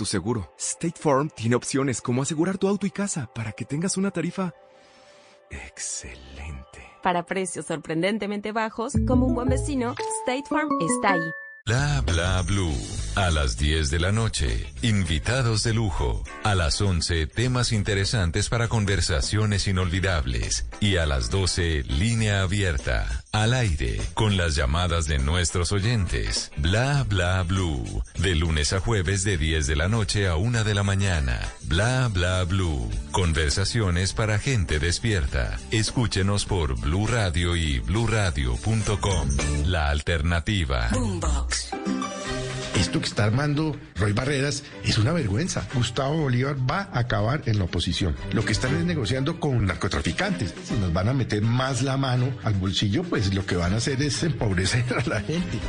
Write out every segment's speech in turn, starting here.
tu seguro. State Farm tiene opciones como asegurar tu auto y casa para que tengas una tarifa excelente. Para precios sorprendentemente bajos, como un buen vecino, State Farm está ahí. Bla bla blue. A las 10 de la noche, invitados de lujo. A las 11, temas interesantes para conversaciones inolvidables. Y a las 12, línea abierta. Al aire, con las llamadas de nuestros oyentes. Bla bla blue. De lunes a jueves de 10 de la noche a 1 de la mañana. Bla bla blue. Conversaciones para gente despierta. Escúchenos por Blue Radio y bluradio.com. La alternativa. Boombox. Esto que está armando Roy Barreras es una vergüenza. Gustavo Bolívar va a acabar en la oposición. Lo que están es negociando con narcotraficantes. Si nos van a meter más la mano al bolsillo, pues lo que van a hacer es empobrecer a la gente.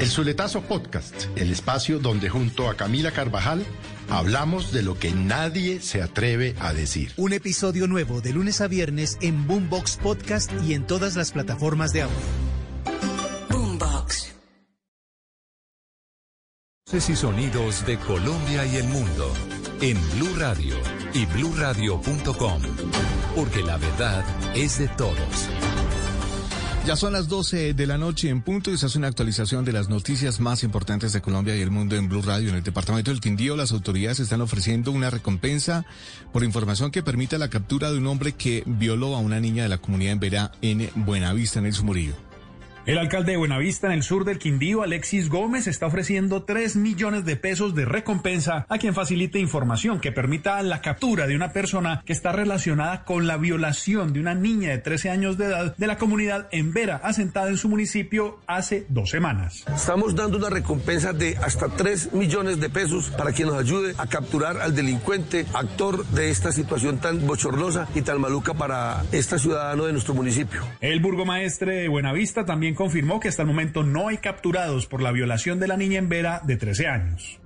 El Zuletazo Podcast, el espacio donde junto a Camila Carvajal hablamos de lo que nadie se atreve a decir. Un episodio nuevo de lunes a viernes en Boombox Podcast y en todas las plataformas de audio. Y sonidos de Colombia y el mundo en Blue Radio y bluradio.com, porque la verdad es de todos. Ya son las 12 de la noche en punto y se hace una actualización de las noticias más importantes de Colombia y el mundo en Blue Radio. En el departamento del Quindío, las autoridades están ofreciendo una recompensa por información que permita la captura de un hombre que violó a una niña de la comunidad en Verá en Buenavista, en el Sumurillo. El alcalde de Buenavista, en el sur del Quindío, Alexis Gómez, está ofreciendo 3 millones de pesos de recompensa a quien facilite información que permita la captura de una persona que está relacionada con la violación de una niña de 13 años de edad de la comunidad en Vera, asentada en su municipio hace dos semanas. Estamos dando una recompensa de hasta 3 millones de pesos para quien nos ayude a capturar al delincuente, actor de esta situación tan bochornosa y tan maluca para este ciudadano de nuestro municipio. El burgomaestre de Buenavista también confirmó que hasta el momento no hay capturados por la violación de la niña en Vera de 13 años.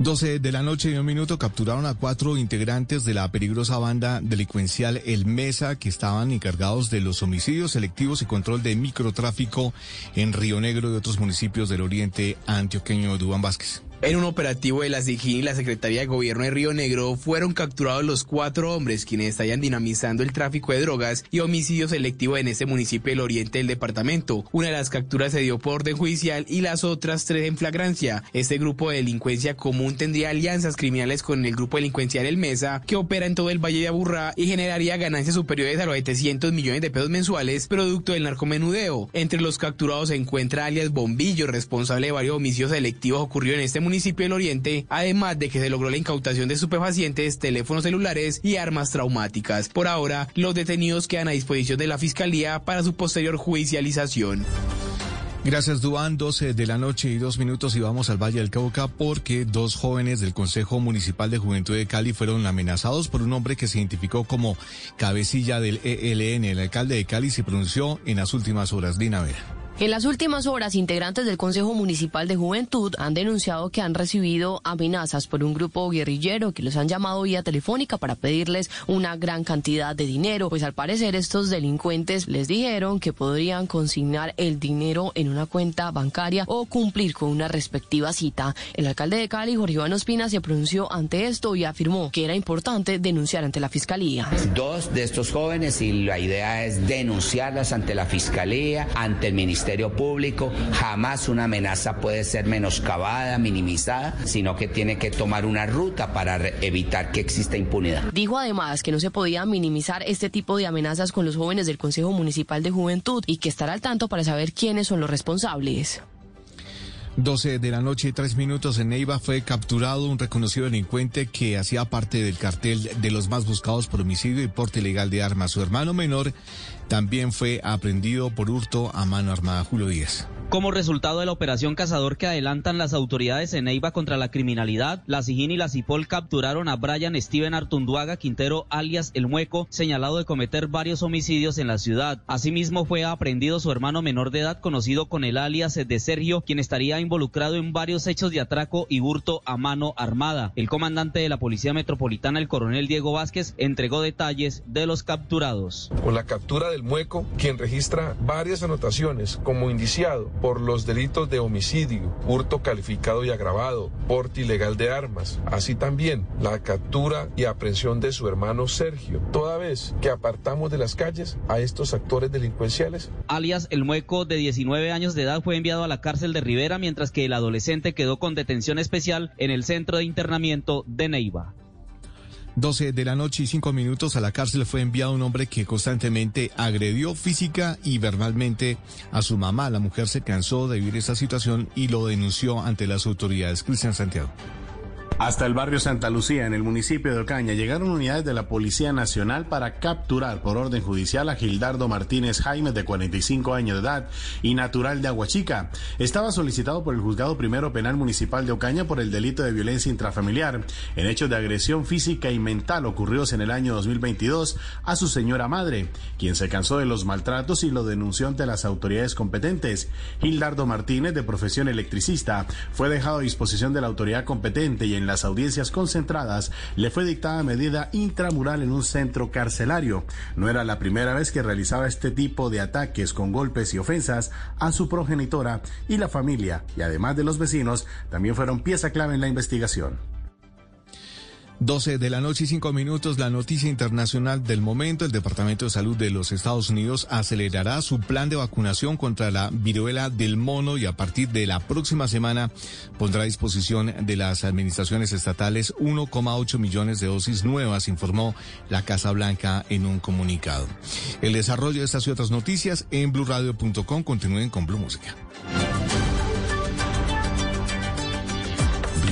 12 de la noche y un minuto capturaron a cuatro integrantes de la peligrosa banda delincuencial El Mesa que estaban encargados de los homicidios selectivos y control de microtráfico en Río Negro y otros municipios del oriente antioqueño de Dubán Vázquez. En un operativo de la SIGIN y la Secretaría de Gobierno de Río Negro fueron capturados los cuatro hombres quienes estaban dinamizando el tráfico de drogas y homicidio selectivo en este municipio del oriente del departamento. Una de las capturas se dio por orden judicial y las otras tres en flagrancia. Este grupo de delincuencia común tendría alianzas criminales con el grupo delincuencial El Mesa, que opera en todo el Valle de Aburrá y generaría ganancias superiores a los 700 millones de pesos mensuales, producto del narcomenudeo. Entre los capturados se encuentra alias Bombillo, responsable de varios homicidios selectivos ocurridos en este municipio municipio del Oriente, además de que se logró la incautación de estupefacientes, teléfonos celulares y armas traumáticas. Por ahora, los detenidos quedan a disposición de la Fiscalía para su posterior judicialización. Gracias, Duan. 12 de la noche y dos minutos y vamos al Valle del Cauca porque dos jóvenes del Consejo Municipal de Juventud de Cali fueron amenazados por un hombre que se identificó como cabecilla del ELN. El alcalde de Cali se pronunció en las últimas horas. Dina Vera. En las últimas horas, integrantes del Consejo Municipal de Juventud han denunciado que han recibido amenazas por un grupo guerrillero que los han llamado vía telefónica para pedirles una gran cantidad de dinero, pues al parecer estos delincuentes les dijeron que podrían consignar el dinero en una cuenta bancaria o cumplir con una respectiva cita. El alcalde de Cali, Jorge Iván Ospina, se pronunció ante esto y afirmó que era importante denunciar ante la Fiscalía. Dos de estos jóvenes y la idea es denunciarlas ante la Fiscalía, ante el Ministerio Ministerio Público. Jamás una amenaza puede ser menoscabada, minimizada, sino que tiene que tomar una ruta para evitar que exista impunidad. Dijo además que no se podía minimizar este tipo de amenazas con los jóvenes del Consejo Municipal de Juventud y que estará al tanto para saber quiénes son los responsables. 12 de la noche y 3 minutos en Neiva fue capturado un reconocido delincuente que hacía parte del cartel de los más buscados por homicidio y porte ilegal de armas. Su hermano menor también fue aprendido por hurto a mano armada. Julio Díaz. Como resultado de la operación cazador que adelantan las autoridades en Neiva contra la criminalidad, la SIGIN y la CIPOL capturaron a Brian Steven Artunduaga Quintero, alias El Mueco, señalado de cometer varios homicidios en la ciudad. Asimismo, fue aprendido su hermano menor de edad, conocido con el alias de Sergio, quien estaría involucrado en varios hechos de atraco y hurto a mano armada. El comandante de la Policía Metropolitana, el coronel Diego Vázquez, entregó detalles de los capturados. Con la captura del Mueco, quien registra varias anotaciones como indiciado por los delitos de homicidio, hurto calificado y agravado, porte ilegal de armas, así también la captura y aprehensión de su hermano Sergio, toda vez que apartamos de las calles a estos actores delincuenciales. Alias El Mueco, de 19 años de edad, fue enviado a la cárcel de Rivera, mientras que el adolescente quedó con detención especial en el centro de internamiento de Neiva. 12 de la noche y 5 minutos a la cárcel fue enviado un hombre que constantemente agredió física y verbalmente a su mamá. La mujer se cansó de vivir esa situación y lo denunció ante las autoridades. Cristian Santiago. Hasta el barrio Santa Lucía, en el municipio de Ocaña, llegaron unidades de la Policía Nacional para capturar por orden judicial a Gildardo Martínez Jaime, de 45 años de edad y natural de Aguachica. Estaba solicitado por el Juzgado Primero Penal Municipal de Ocaña por el delito de violencia intrafamiliar en hechos de agresión física y mental ocurridos en el año 2022 a su señora madre, quien se cansó de los maltratos y lo denunció ante las autoridades competentes. Gildardo Martínez, de profesión electricista, fue dejado a disposición de la autoridad competente y en en las audiencias concentradas le fue dictada medida intramural en un centro carcelario. No era la primera vez que realizaba este tipo de ataques con golpes y ofensas a su progenitora y la familia, y además de los vecinos, también fueron pieza clave en la investigación. 12 de la noche y 5 minutos, la noticia internacional del momento. El Departamento de Salud de los Estados Unidos acelerará su plan de vacunación contra la viruela del mono y a partir de la próxima semana pondrá a disposición de las administraciones estatales 1,8 millones de dosis nuevas, informó la Casa Blanca en un comunicado. El desarrollo de estas y otras noticias en blurradio.com. Continúen con Blue Música.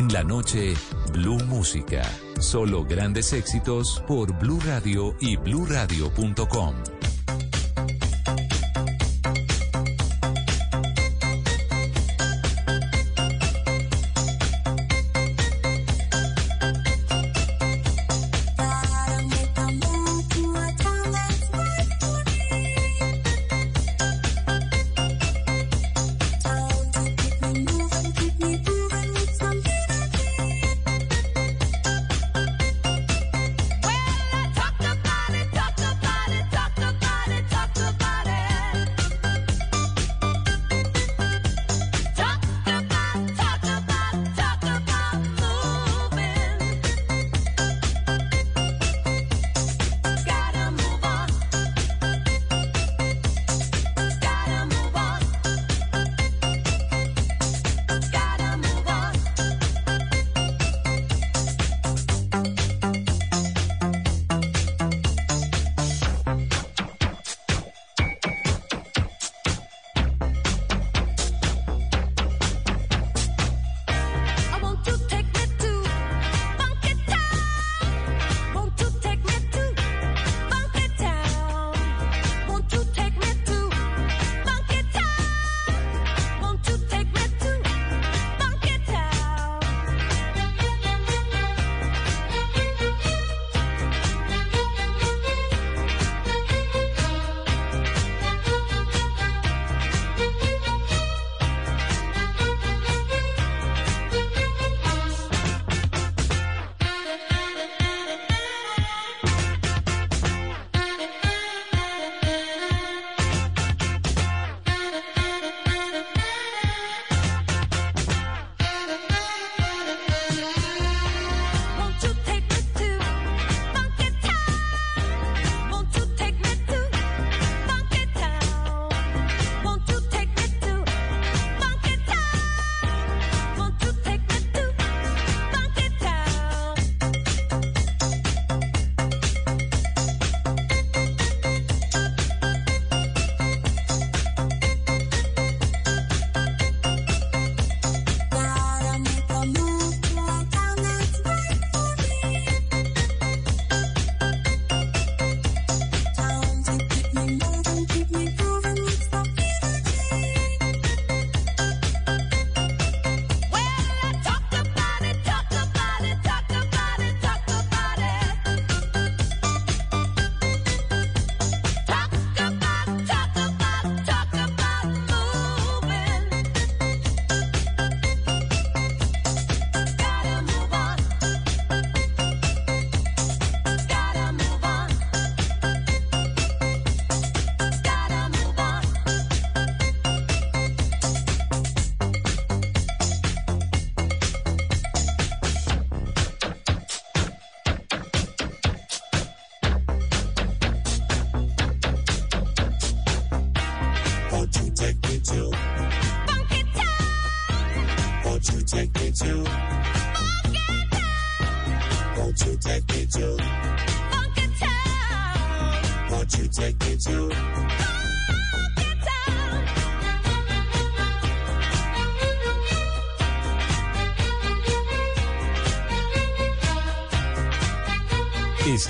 En la noche, Blue Música. Solo grandes éxitos por Blue Radio y bluradio.com.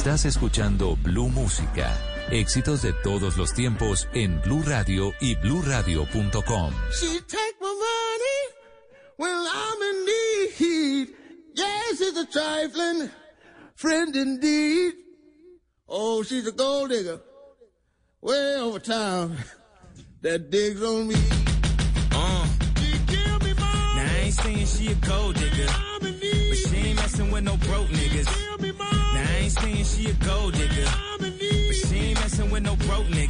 Estás escuchando Blue Música. Éxitos de todos los tiempos en Blue Radio y bluradio.com. She take my money when I'm in need. Yes, it's a trifling friend indeed. Oh, she's a gold digger way over town that digs on me. Uh. Now I ain't saying she a gold digger, she a gold digger, but she ain't messing with no broke niggas.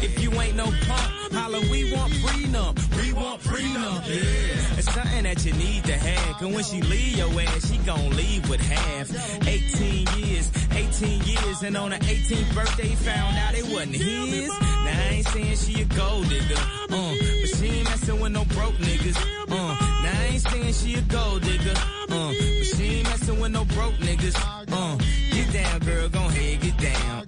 If you ain't no punk, holla, we want freedom. We want freedom. Yeah. It's something that you need to have. Cause when she leave your ass, she gon' leave with half. 18 years, 18 years, and on her 18th birthday, found out it wasn't his. Now I ain't saying she a gold digger, uh, but she ain't messing with no broke niggas. Uh, now I ain't saying she a gold digger, uh, but she ain't messing with no broke niggas. Uh, get down, girl, gon' head, get down.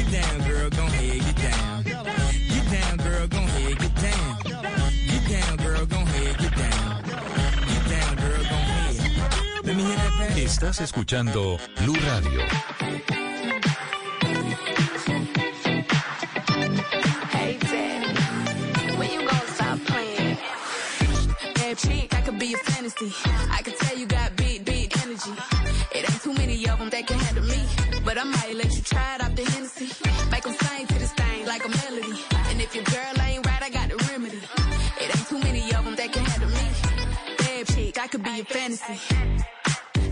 Get down, girl, gon' head, get down. Get down, girl, gon' head, get down. Get down, girl, gon' head, get down. Get down, girl, gon' head. Let me hear that back. Estás escuchando Blue Radio. Hey, Daddy, when you gonna stop playing? Bad chick, I could be a fantasy. I could tell you got big, big energy. It ain't too many of them that can handle me. But I might let you try it out the your girl ain't right, I got the remedy. It ain't too many of them that can handle me. Bad chick, I could be a fantasy.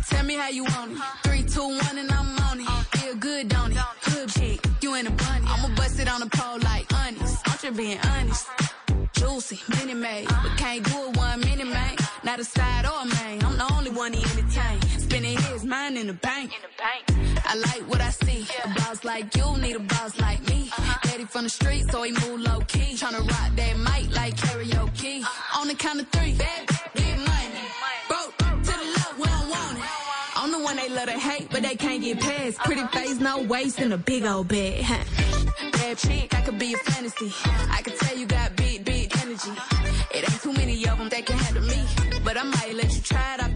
Tell me how you want it. Three, two, one, and I'm on it. Feel good, don't it? Hood chick, you in a bunny. I'ma bust it on the pole like honest. I'm just being honest. Juicy, mini made, but can't do it one minute, man. Not a side or a main. I'm the only one he entertain. Spending his mind in the bank. I like what I see. A boss like you need a boss like me. From the street, so he move low key. Tryna rock that mic like karaoke. On the count of three, bad, get money. Broke to the left, we don't want it. I'm the one they love to hate, but they can't get past. Pretty face, no waist, and a big old bed. huh. Bad chick, I could be a fantasy. I could tell you got big, big energy. It ain't too many of them that can handle me. But I might let you try it off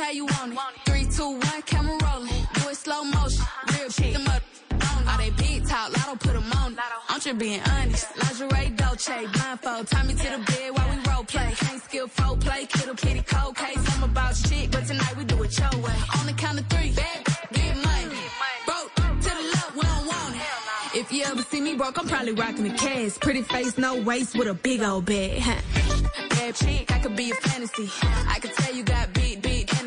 how you want it. Three, two, one, camera rolling. Do it slow motion. Real shit. Them up. All they big talk, lotto put 'em on. I'm just being honest. Lingerie, Dolce, blindfold. Tie me to the bed while we role play. Can't skill folk play, kiddo kitty cold case. I'm about shit, but tonight we do it your way. On the count of three, bad, get money. Broke to the left, we don't want it. If you ever see me broke, I'm probably rocking the cash. Pretty face, no waist, with a big old bag. Bad chick, I could be a fantasy. I could tell you got big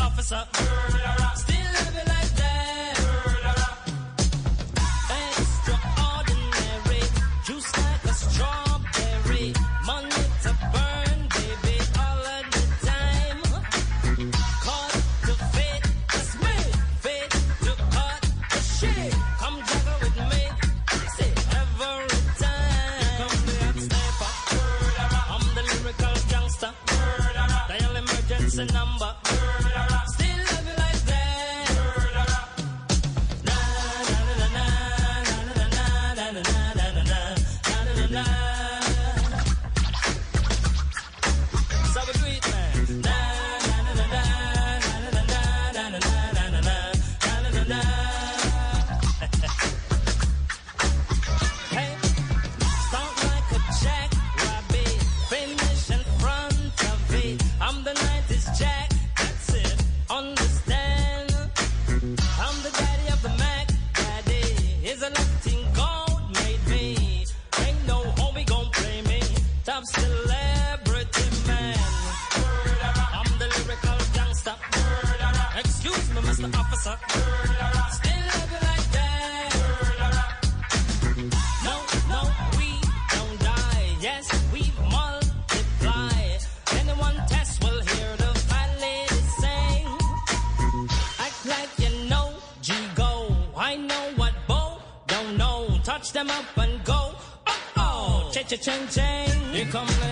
officer. Murder. ching ching. Here come the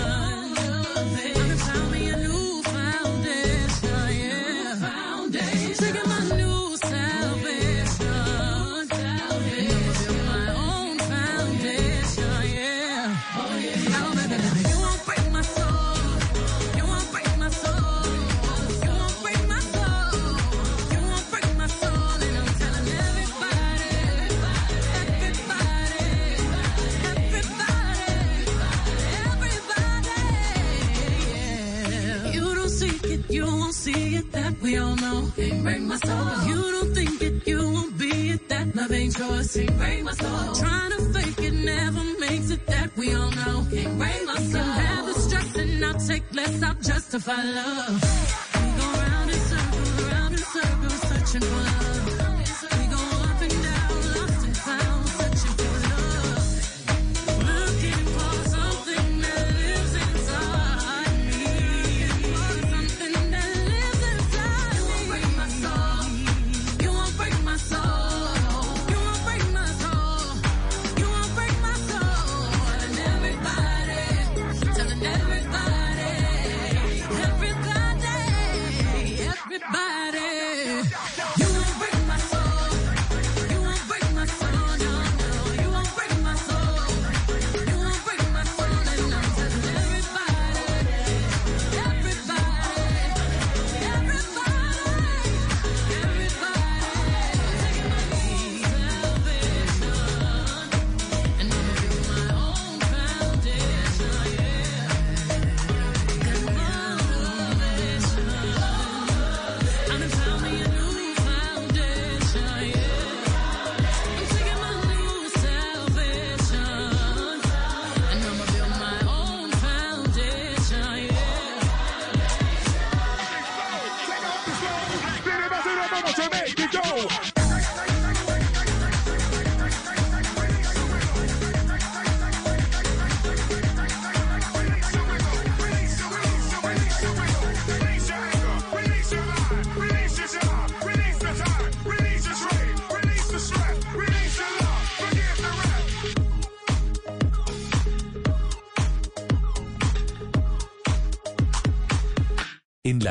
We all know. Can't break my soul. You don't think it, you won't be it. That love ain't yours. Can't break my soul. Trying to fake it never makes it. That we all know. Can't break my soul. Can have the stress and I'll take less. I'll justify love. We go round in circles, round in circles, searching for love.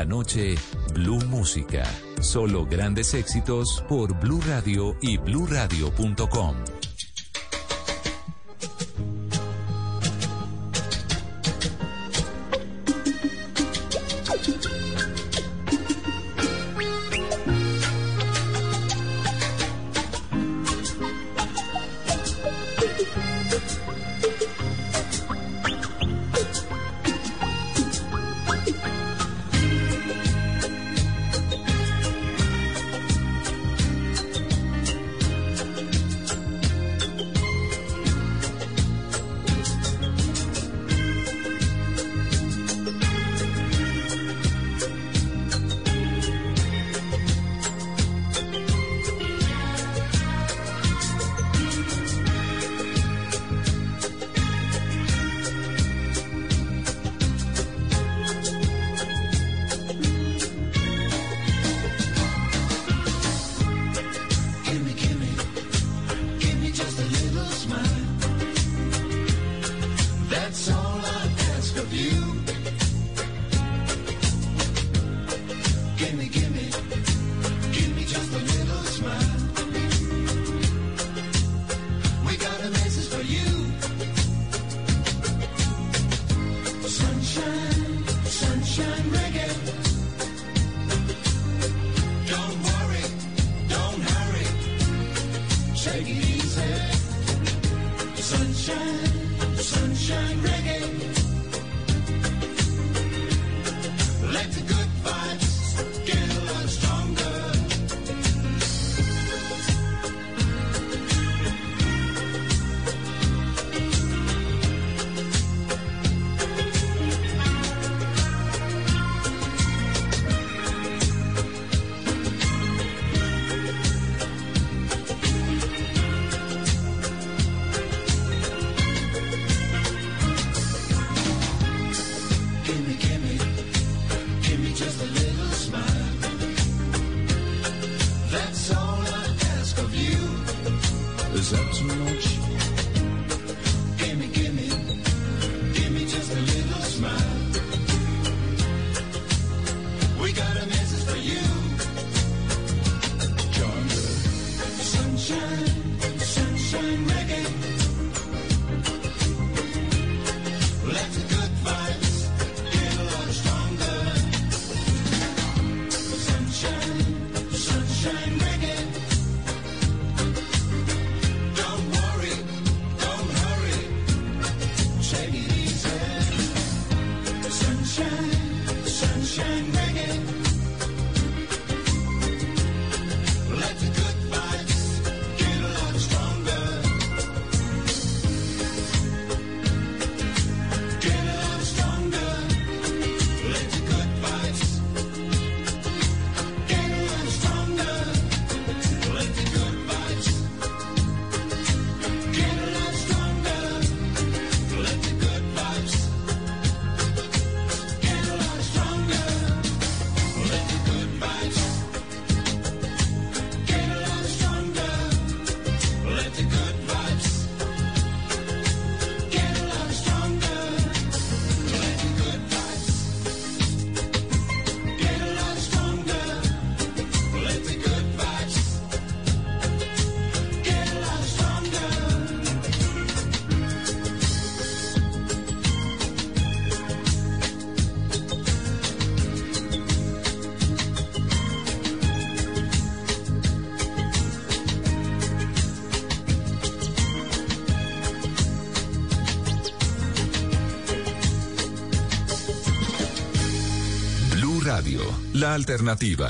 Noche, Blue Música. Solo grandes éxitos por Blue Radio y bluradio.com. alternativa.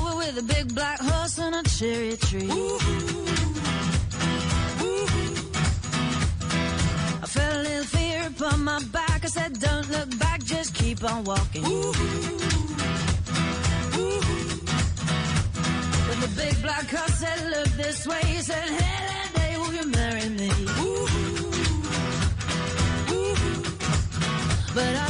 with a big black horse and a cherry tree. I felt a little fear upon my back. I said, Don't look back, just keep on walking. But the big black horse said, Look this way. He said, that day, will you marry me? But I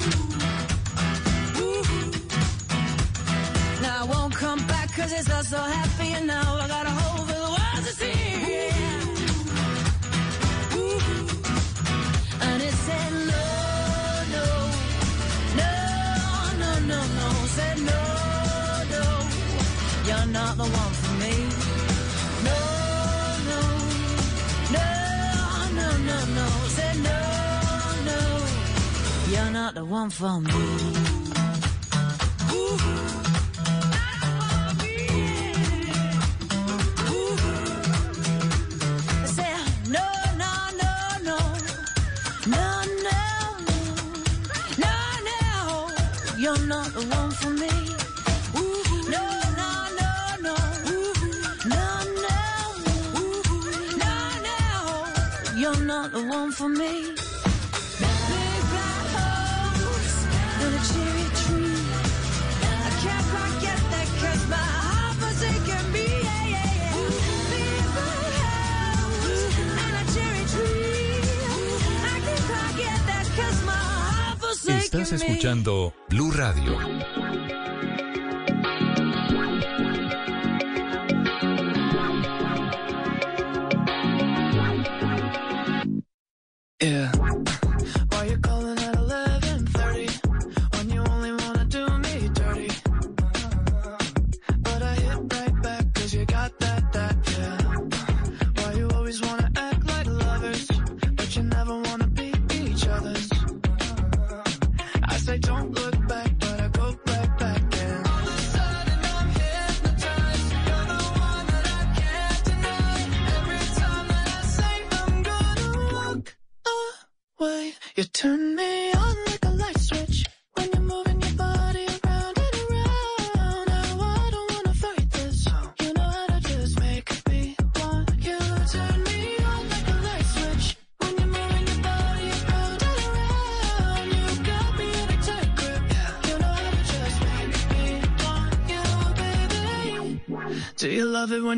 I won't come back cause it's not so happy and now I got a hole for the world to see. And it said no, no, no, no, no, no. Said no, no, you're not the one for me. No, no, no, no, no, no. Said no, no, you're not the one for me. I the one for me. Big black horse and a cherry tree. I can't quite get that 'cause my heart forsaken me. Yeah, yeah, yeah. Big black house and a cherry tree. I can't quite get that 'cause my heart forsaken Estás me. escuchando Blue Radio. Yeah.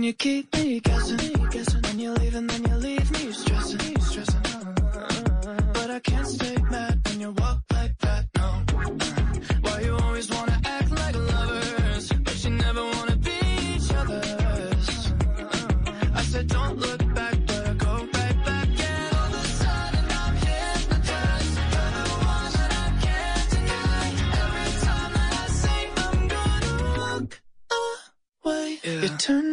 When you keep me guessing? Guessing when you leave and then you leave me stressing, stressing. But I can't stay mad when you walk like that. No. Why you always wanna act like lovers, but you never wanna be each other's? I said don't look back, but I go right back. And all of a sudden I'm hypnotized. You're the one that I can't deny. Every time that I say I'm gonna walk away, you turn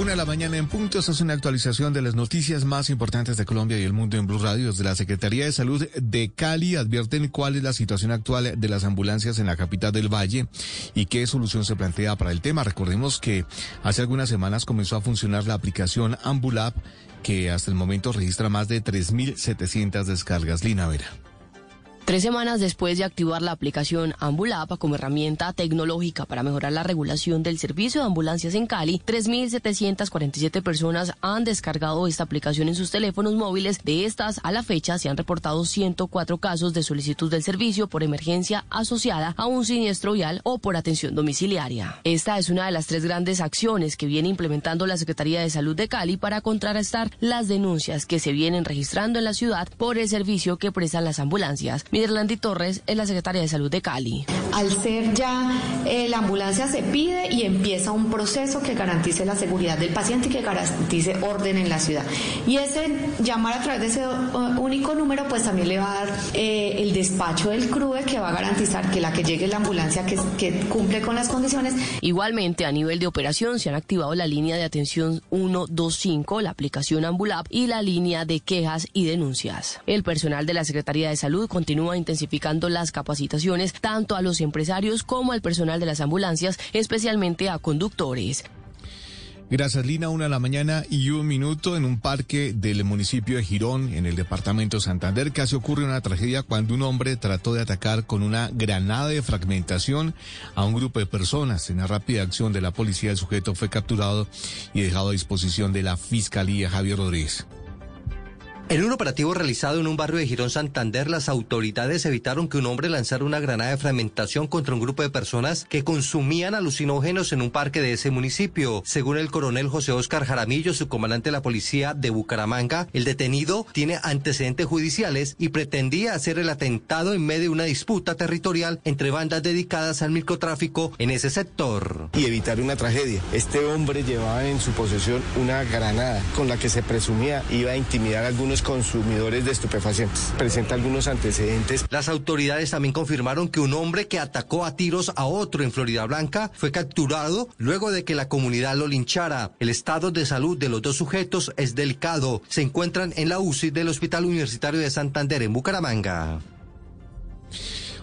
Una de la mañana en punto, esta es una actualización de las noticias más importantes de Colombia y el mundo en Blue Radio. Desde la Secretaría de Salud de Cali advierten cuál es la situación actual de las ambulancias en la capital del Valle y qué solución se plantea para el tema. Recordemos que hace algunas semanas comenzó a funcionar la aplicación Ambulab que hasta el momento registra más de 3.700 descargas. Lina Vera. Tres semanas después de activar la aplicación Ambulapa como herramienta tecnológica para mejorar la regulación del servicio de ambulancias en Cali, 3.747 personas han descargado esta aplicación en sus teléfonos móviles. De estas, a la fecha, se han reportado 104 casos de solicitud del servicio por emergencia asociada a un siniestro vial o por atención domiciliaria. Esta es una de las tres grandes acciones que viene implementando la Secretaría de Salud de Cali para contrarrestar las denuncias que se vienen registrando en la ciudad por el servicio que prestan las ambulancias. Mirlandi Torres es la secretaria de Salud de Cali. Al ser ya eh, la ambulancia se pide y empieza un proceso que garantice la seguridad del paciente y que garantice orden en la ciudad. Y ese llamar a través de ese uh, único número pues también le va a dar eh, el despacho del CRUE que va a garantizar que la que llegue la ambulancia que, que cumple con las condiciones. Igualmente a nivel de operación se han activado la línea de atención 125, la aplicación Ambulap y la línea de quejas y denuncias. El personal de la Secretaría de Salud continúa intensificando las capacitaciones tanto a los empresarios como al personal de las ambulancias, especialmente a conductores. Gracias, Lina. Una de la mañana y un minuto en un parque del municipio de Girón, en el departamento de Santander. Casi ocurre una tragedia cuando un hombre trató de atacar con una granada de fragmentación a un grupo de personas. En la rápida acción de la policía, el sujeto fue capturado y dejado a disposición de la Fiscalía Javier Rodríguez. En un operativo realizado en un barrio de Girón Santander, las autoridades evitaron que un hombre lanzara una granada de fragmentación contra un grupo de personas que consumían alucinógenos en un parque de ese municipio. Según el coronel José Oscar Jaramillo, su comandante de la policía de Bucaramanga, el detenido tiene antecedentes judiciales y pretendía hacer el atentado en medio de una disputa territorial entre bandas dedicadas al microtráfico en ese sector. Y evitar una tragedia. Este hombre llevaba en su posesión una granada con la que se presumía iba a intimidar a algunos consumidores de estupefacientes. Presenta algunos antecedentes. Las autoridades también confirmaron que un hombre que atacó a tiros a otro en Florida Blanca fue capturado luego de que la comunidad lo linchara. El estado de salud de los dos sujetos es delicado. Se encuentran en la UCI del Hospital Universitario de Santander en Bucaramanga.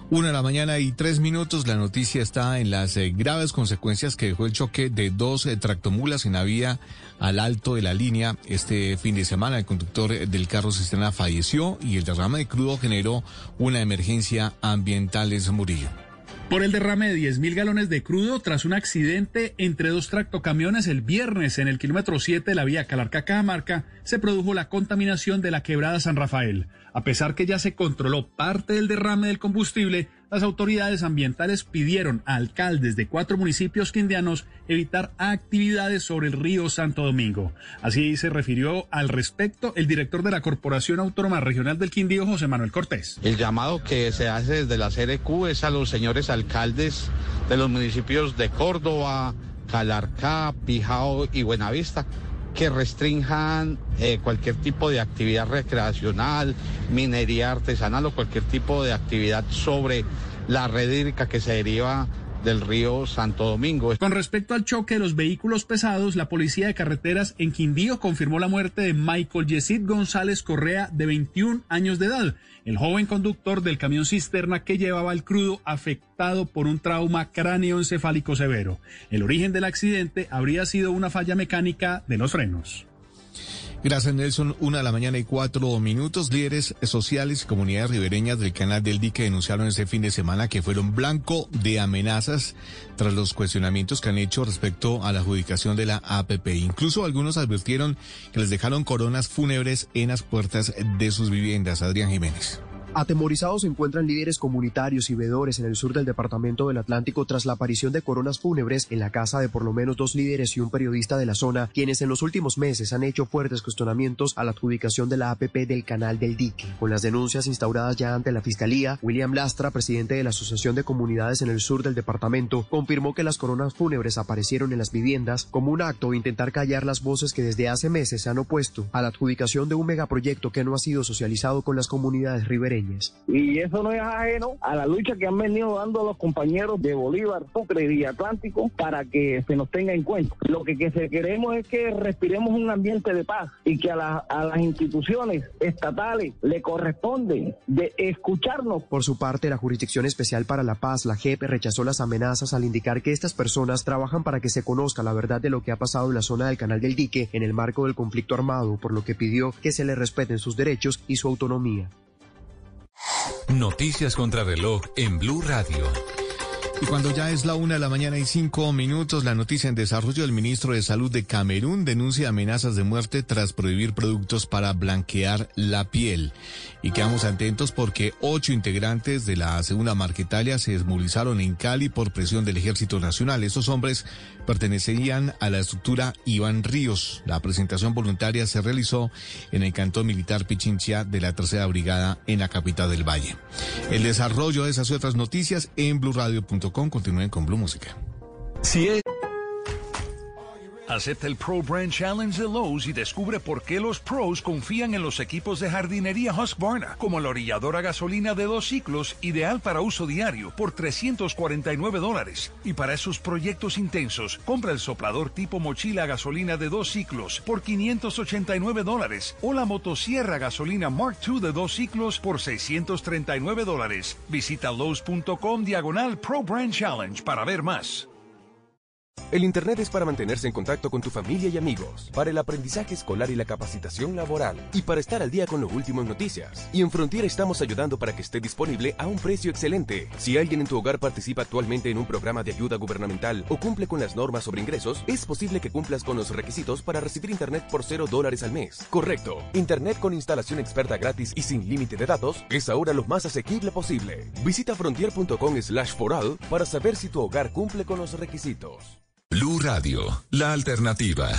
Una de la mañana y tres minutos. La noticia está en las eh, graves consecuencias que dejó el choque de dos eh, tractomulas en la vía al alto de la línea. Este fin de semana el conductor eh, del carro cisterna falleció y el derrame de crudo generó una emergencia ambiental en Murillo. Por el derrame de 10.000 galones de crudo tras un accidente entre dos tractocamiones el viernes en el kilómetro 7 de la vía Calarca-Cajamarca, se produjo la contaminación de la quebrada San Rafael. A pesar que ya se controló parte del derrame del combustible, las autoridades ambientales pidieron a alcaldes de cuatro municipios quindianos evitar actividades sobre el río Santo Domingo. Así se refirió al respecto el director de la Corporación Autónoma Regional del Quindío, José Manuel Cortés. El llamado que se hace desde la CRQ es a los señores alcaldes de los municipios de Córdoba, Calarcá, Pijao y Buenavista que restrinjan eh, cualquier tipo de actividad recreacional, minería artesanal o cualquier tipo de actividad sobre la red hídrica que se deriva del río Santo Domingo. Con respecto al choque de los vehículos pesados, la policía de carreteras en Quindío confirmó la muerte de Michael Yesid González Correa, de 21 años de edad, el joven conductor del camión cisterna que llevaba el crudo afectado por un trauma cráneoencefálico severo. El origen del accidente habría sido una falla mecánica de los frenos. Gracias, Nelson. Una de la mañana y cuatro minutos. Líderes sociales y comunidades ribereñas del canal del dique denunciaron este fin de semana que fueron blanco de amenazas tras los cuestionamientos que han hecho respecto a la adjudicación de la APP. Incluso algunos advirtieron que les dejaron coronas fúnebres en las puertas de sus viviendas. Adrián Jiménez. Atemorizados se encuentran líderes comunitarios y veedores en el sur del departamento del Atlántico tras la aparición de coronas fúnebres en la casa de por lo menos dos líderes y un periodista de la zona, quienes en los últimos meses han hecho fuertes cuestionamientos a la adjudicación de la APP del canal del dique. Con las denuncias instauradas ya ante la Fiscalía, William Lastra, presidente de la Asociación de Comunidades en el sur del departamento, confirmó que las coronas fúnebres aparecieron en las viviendas como un acto de intentar callar las voces que desde hace meses se han opuesto a la adjudicación de un megaproyecto que no ha sido socializado con las comunidades ribereñas. Y eso no es ajeno a la lucha que han venido dando los compañeros de Bolívar, Sucre y Atlántico para que se nos tenga en cuenta. Lo que, que se queremos es que respiremos un ambiente de paz y que a, la- a las instituciones estatales le corresponde de escucharnos. Por su parte, la Jurisdicción Especial para la Paz, la JEP, rechazó las amenazas al indicar que estas personas trabajan para que se conozca la verdad de lo que ha pasado en la zona del Canal del Dique en el marco del conflicto armado, por lo que pidió que se le respeten sus derechos y su autonomía. Noticias contra reloj en Blue Radio. Y cuando ya es la una de la mañana y cinco minutos, la noticia en desarrollo del ministro de Salud de Camerún denuncia amenazas de muerte tras prohibir productos para blanquear la piel. Y quedamos atentos porque ocho integrantes de la segunda Marquetalia se desmovilizaron en Cali por presión del Ejército Nacional. Estos hombres pertenecían a la estructura Iván Ríos. La presentación voluntaria se realizó en el cantón militar Pichincha de la tercera brigada en la capital del Valle. El desarrollo de esas y otras noticias en blurradio.com. Continúen con Blue Música. Acepta el Pro Brand Challenge de Lowe's y descubre por qué los pros confían en los equipos de jardinería Husqvarna, como la orilladora gasolina de dos ciclos, ideal para uso diario, por 349 dólares. Y para esos proyectos intensos, compra el soplador tipo mochila gasolina de dos ciclos por 589 dólares o la motosierra gasolina Mark II de dos ciclos por 639 dólares. Visita Lowe's.com diagonal Pro Brand Challenge para ver más. El Internet es para mantenerse en contacto con tu familia y amigos, para el aprendizaje escolar y la capacitación laboral, y para estar al día con lo último en noticias. Y en Frontier estamos ayudando para que esté disponible a un precio excelente. Si alguien en tu hogar participa actualmente en un programa de ayuda gubernamental o cumple con las normas sobre ingresos, es posible que cumplas con los requisitos para recibir Internet por cero dólares al mes. Correcto. Internet con instalación experta gratis y sin límite de datos es ahora lo más asequible posible. Visita frontier.com slash for all para saber si tu hogar cumple con los requisitos. Blue Radio, la alternativa.